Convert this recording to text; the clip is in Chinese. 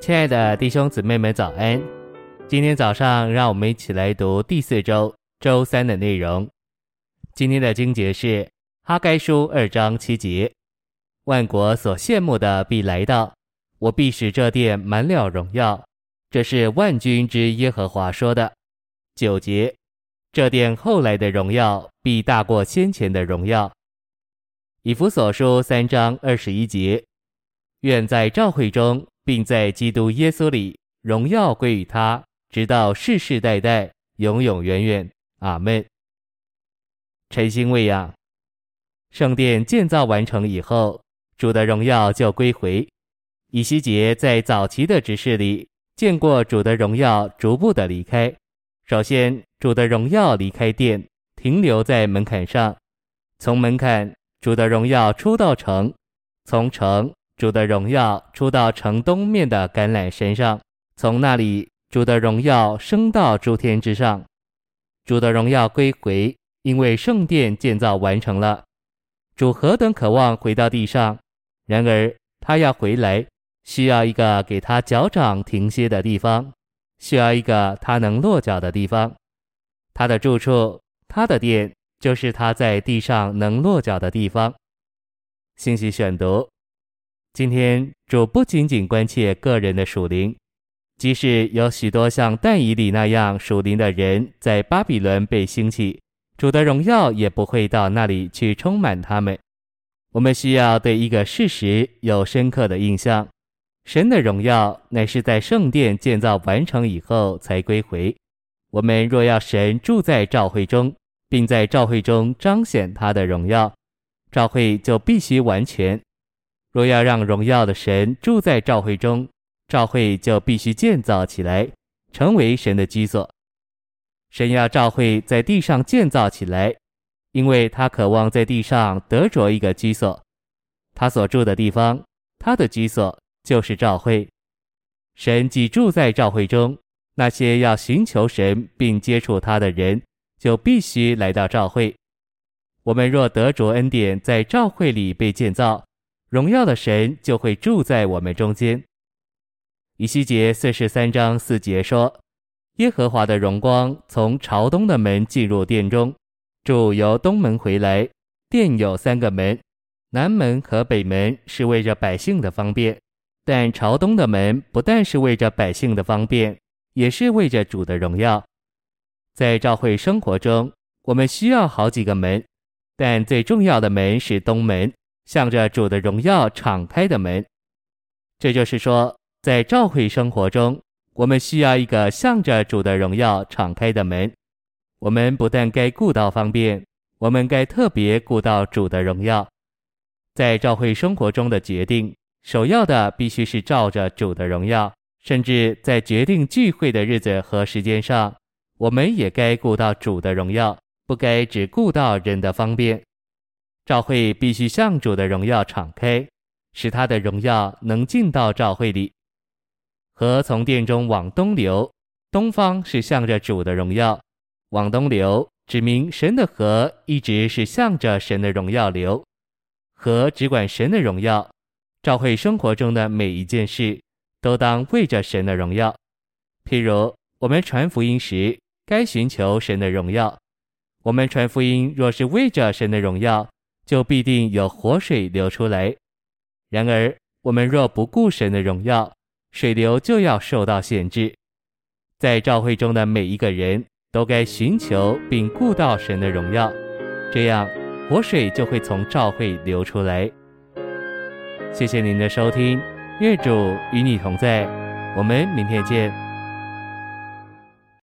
亲爱的弟兄姊妹们，早安！今天早上，让我们一起来读第四周周三的内容。今天的经节是哈该书二章七节：“万国所羡慕的必来到，我必使这殿满了荣耀。”这是万军之耶和华说的。九节：“这殿后来的荣耀必大过先前的荣耀。”以弗所书三章二十一节：“愿在召会中。”并在基督耶稣里荣耀归于他，直到世世代代，永永远远。阿门。晨星喂养，圣殿建造完成以后，主的荣耀就归回。以西结在早期的执事里见过主的荣耀逐步的离开。首先，主的荣耀离开殿，停留在门槛上；从门槛，主的荣耀出到城；从城。主的荣耀出到城东面的橄榄山上，从那里主的荣耀升到诸天之上。主的荣耀归回，因为圣殿建造完成了。主何等渴望回到地上，然而他要回来，需要一个给他脚掌停歇的地方，需要一个他能落脚的地方。他的住处，他的殿，就是他在地上能落脚的地方。信息选读。今天主不仅仅关切个人的属灵，即使有许多像但以理那样属灵的人在巴比伦被兴起，主的荣耀也不会到那里去充满他们。我们需要对一个事实有深刻的印象：神的荣耀乃是在圣殿建造完成以后才归回。我们若要神住在召会中，并在召会中彰显他的荣耀，召会就必须完全。若要让荣耀的神住在召会中，召会就必须建造起来，成为神的居所。神要召会在地上建造起来，因为他渴望在地上得着一个居所。他所住的地方，他的居所就是召会。神既住在召会中，那些要寻求神并接触他的人，就必须来到召会。我们若得着恩典，在召会里被建造。荣耀的神就会住在我们中间。以西结四十三章四节说：“耶和华的荣光从朝东的门进入殿中，主由东门回来。殿有三个门，南门和北门是为着百姓的方便，但朝东的门不但是为着百姓的方便，也是为着主的荣耀。在召会生活中，我们需要好几个门，但最重要的门是东门。”向着主的荣耀敞开的门，这就是说，在召会生活中，我们需要一个向着主的荣耀敞开的门。我们不但该顾到方便，我们该特别顾到主的荣耀。在召会生活中的决定，首要的必须是照着主的荣耀。甚至在决定聚会的日子和时间上，我们也该顾到主的荣耀，不该只顾到人的方便。召会必须向主的荣耀敞开，使他的荣耀能进到召会里。河从殿中往东流，东方是向着主的荣耀往东流，指明神的河一直是向着神的荣耀流。河只管神的荣耀，召会生活中的每一件事都当为着神的荣耀。譬如我们传福音时，该寻求神的荣耀。我们传福音若是为着神的荣耀，就必定有活水流出来。然而，我们若不顾神的荣耀，水流就要受到限制。在召会中的每一个人都该寻求并顾到神的荣耀，这样活水就会从召会流出来。谢谢您的收听，愿主与你同在，我们明天见。